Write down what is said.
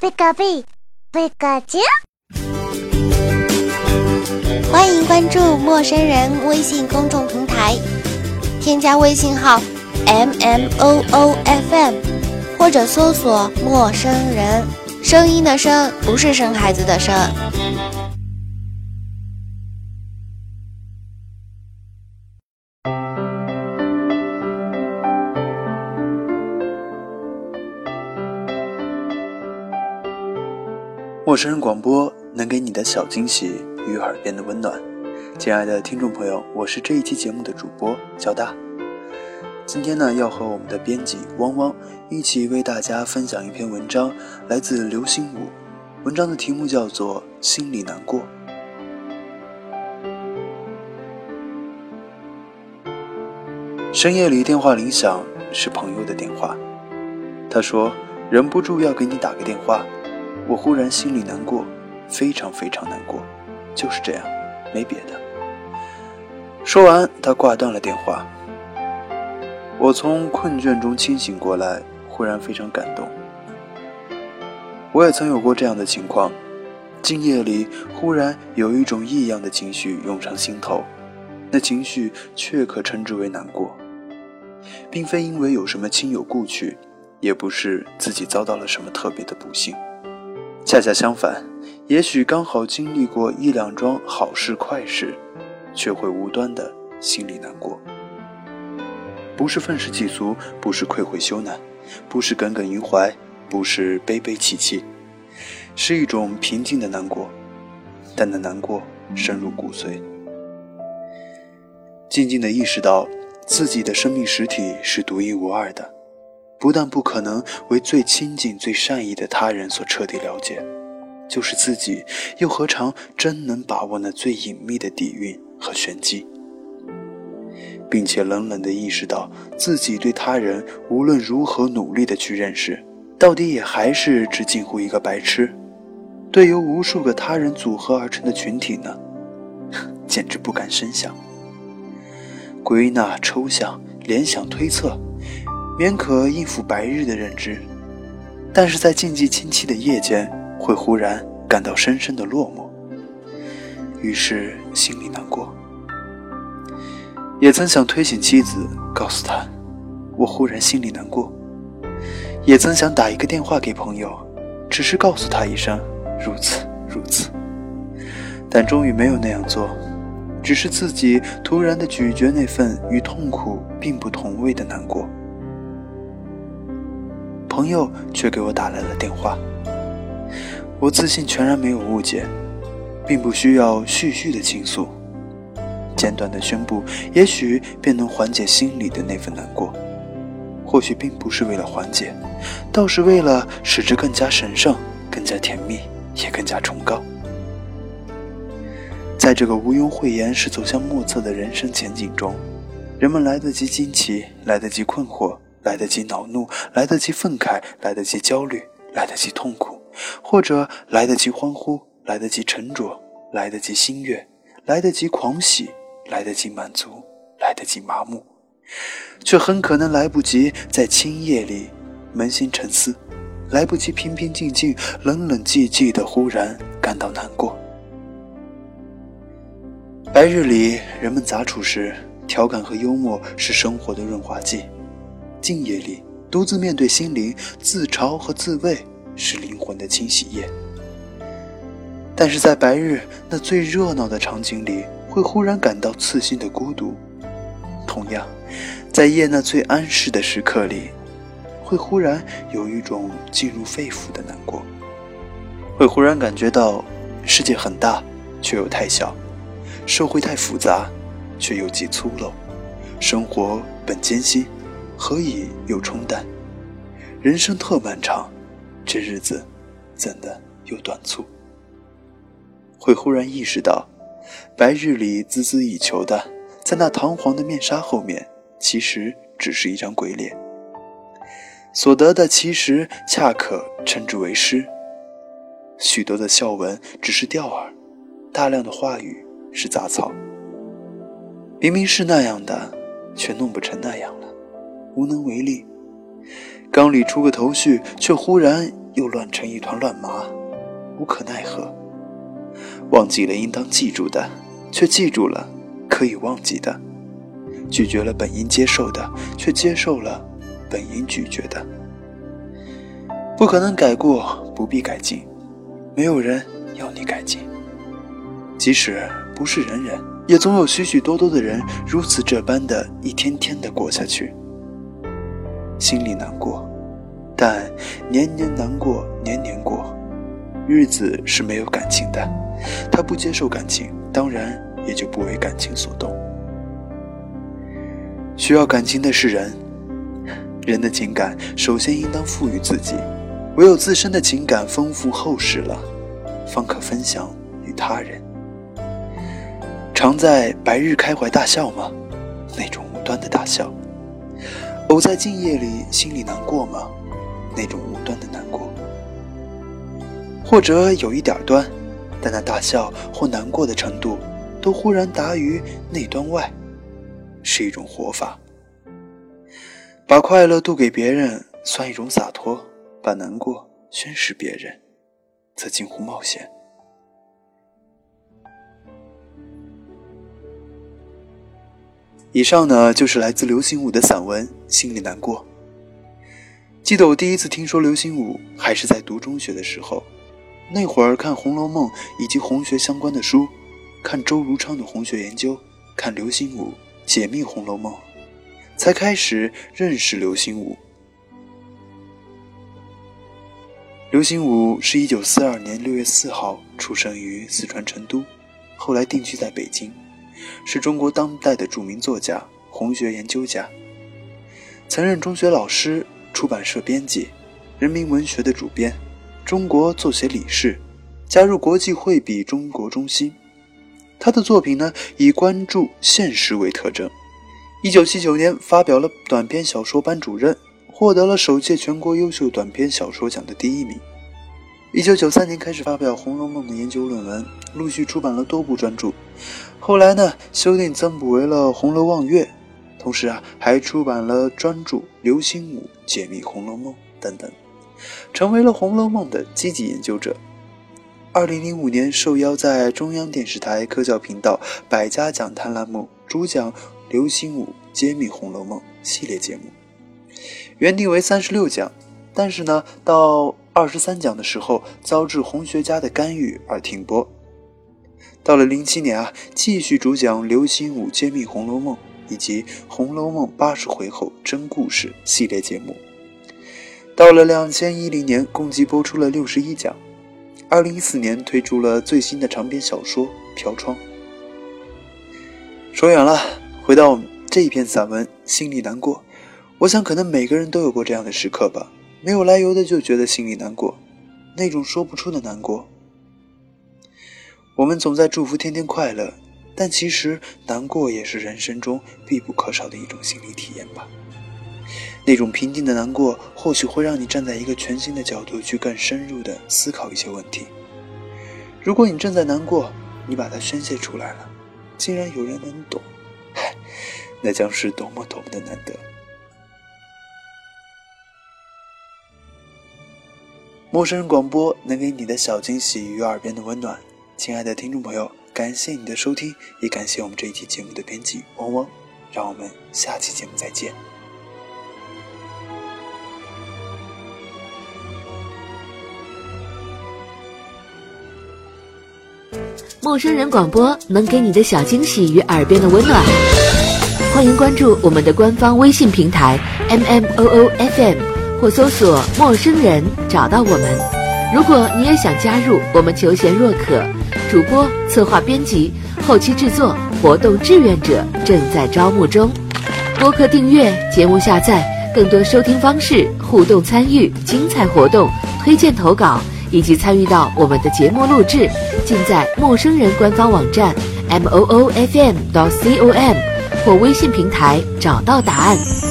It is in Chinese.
贝卡贝，贝卡啾。欢迎关注陌生人微信公众平台，添加微信号 m m o o f m，或者搜索“陌生人”，声音的声不是生孩子的生。陌生人广播能给你的小惊喜与耳边的温暖。亲爱的听众朋友，我是这一期节目的主播小大。今天呢，要和我们的编辑汪汪一起为大家分享一篇文章，来自刘心武。文章的题目叫做《心里难过》。深夜里电话铃响，是朋友的电话。他说：“忍不住要给你打个电话。”我忽然心里难过，非常非常难过，就是这样，没别的。说完，他挂断了电话。我从困倦中清醒过来，忽然非常感动。我也曾有过这样的情况，今夜里忽然有一种异样的情绪涌上心头，那情绪却可称之为难过，并非因为有什么亲友故去，也不是自己遭到了什么特别的不幸。恰恰相反，也许刚好经历过一两桩好事坏事，却会无端的心里难过。不是愤世嫉俗，不是愧悔羞赧，不是耿耿于怀，不是悲悲戚戚，是一种平静的难过，但那难过深入骨髓。静静的意识到自己的生命实体是独一无二的。不但不可能为最亲近、最善意的他人所彻底了解，就是自己，又何尝真能把握那最隐秘的底蕴和玄机？并且冷冷地意识到，自己对他人无论如何努力地去认识，到底也还是只近乎一个白痴。对由无数个他人组合而成的群体呢，简直不敢深想。归纳、抽象、联想、推测。免可应付白日的认知，但是在静寂清凄的夜间，会忽然感到深深的落寞，于是心里难过。也曾想推醒妻子，告诉她，我忽然心里难过。也曾想打一个电话给朋友，只是告诉他一声如此如此，但终于没有那样做，只是自己突然的咀嚼那份与痛苦并不同味的难过。朋友却给我打来了电话，我自信全然没有误解，并不需要絮絮的倾诉，简短的宣布，也许便能缓解心里的那份难过。或许并不是为了缓解，倒是为了使之更加神圣、更加甜蜜，也更加崇高。在这个毋庸讳言是走向莫测的人生前景中，人们来得及惊奇，来得及困惑。来得及恼怒，来得及愤慨，来得及焦虑，来得及痛苦，或者来得及欢呼，来得及沉着，来得及心悦，来得及狂喜，来得及满足，来得及麻木，却很可能来不及在清夜里扪心沉思，来不及平平静静、冷冷寂寂的忽然感到难过。白日里人们杂处时，调侃和幽默是生活的润滑剂。静夜里，独自面对心灵，自嘲和自慰是灵魂的清洗液。但是在白日那最热闹的场景里，会忽然感到刺心的孤独；同样，在夜那最安适的时刻里，会忽然有一种进入肺腑的难过，会忽然感觉到世界很大，却又太小；社会太复杂，却又极粗陋；生活本艰辛。何以又冲淡？人生特漫长，这日子怎的又短促？会忽然意识到，白日里孜孜以求的，在那堂皇的面纱后面，其实只是一张鬼脸。所得的其实恰可称之为诗。许多的笑文只是钓饵，大量的话语是杂草。明明是那样的，却弄不成那样了。无能为力，缸里出个头绪，却忽然又乱成一团乱麻，无可奈何。忘记了应当记住的，却记住了可以忘记的；拒绝了本应接受的，却接受了本应拒绝的。不可能改过，不必改进，没有人要你改进。即使不是人人，也总有许许多多的人如此这般的一天天的过下去。心里难过，但年年难过，年年过，日子是没有感情的。他不接受感情，当然也就不为感情所动。需要感情的是人，人的情感首先应当赋予自己。唯有自身的情感丰富厚实了，方可分享与他人。常在白日开怀大笑吗？那种无端的大笑。偶在静夜里心里难过吗？那种无端的难过。或者有一点端，但那大笑或难过的程度，都忽然达于内端外，是一种活法。把快乐渡给别人，算一种洒脱。把难过宣示别人，则近乎冒险。以上呢，就是来自刘心武的散文《心里难过》。记得我第一次听说刘心武，还是在读中学的时候。那会儿看《红楼梦》以及红学相关的书，看周如昌的红学研究，看刘心武解密《红楼梦》，才开始认识刘心武。刘心武是一九四二年六月四号出生于四川成都，后来定居在北京，是中国当代的著名作家、红学研究家，曾任中学老师、出版社编辑、人民文学的主编、中国作协理事，加入国际会笔中国中心。他的作品呢，以关注现实为特征。一九七九年发表了短篇小说班主任。获得了首届全国优秀短篇小说奖的第一名。一九九三年开始发表《红楼梦》的研究论文，陆续出版了多部专著。后来呢，修订增补为了《红楼望月》，同时啊，还出版了专著《流星舞解密红楼梦》等等，成为了《红楼梦》的积极研究者。二零零五年受邀在中央电视台科教频道《百家讲坛》栏目主讲《流星舞揭秘红楼梦》系列节目。原定为三十六讲，但是呢，到二十三讲的时候遭致红学家的干预而停播。到了零七年啊，继续主讲《流星舞揭秘红楼梦》以及《红楼梦八十回后真故事》系列节目。到了两千一零年，共计播出了六十一讲。二零一四年推出了最新的长篇小说《飘窗》。说远了，回到这一篇散文，心里难过。我想，可能每个人都有过这样的时刻吧，没有来由的就觉得心里难过，那种说不出的难过。我们总在祝福天天快乐，但其实难过也是人生中必不可少的一种心理体验吧。那种平静的难过，或许会让你站在一个全新的角度去更深入的思考一些问题。如果你正在难过，你把它宣泄出来了，竟然有人能懂，嗨，那将是多么多么的难得。陌生人广播能给你的小惊喜与耳边的温暖，亲爱的听众朋友，感谢你的收听，也感谢我们这一期节目的编辑汪汪，让我们下期节目再见。陌生人广播能给你的小惊喜与耳边的温暖，欢迎关注我们的官方微信平台 M M O O F M。或搜索“陌生人”找到我们。如果你也想加入，我们求贤若渴，主播、策划、编辑、后期制作、活动志愿者正在招募中。播客订阅、节目下载、更多收听方式、互动参与、精彩活动、推荐投稿以及参与到我们的节目录制，尽在陌生人官方网站 m o o f m 到 c o m 或微信平台找到答案。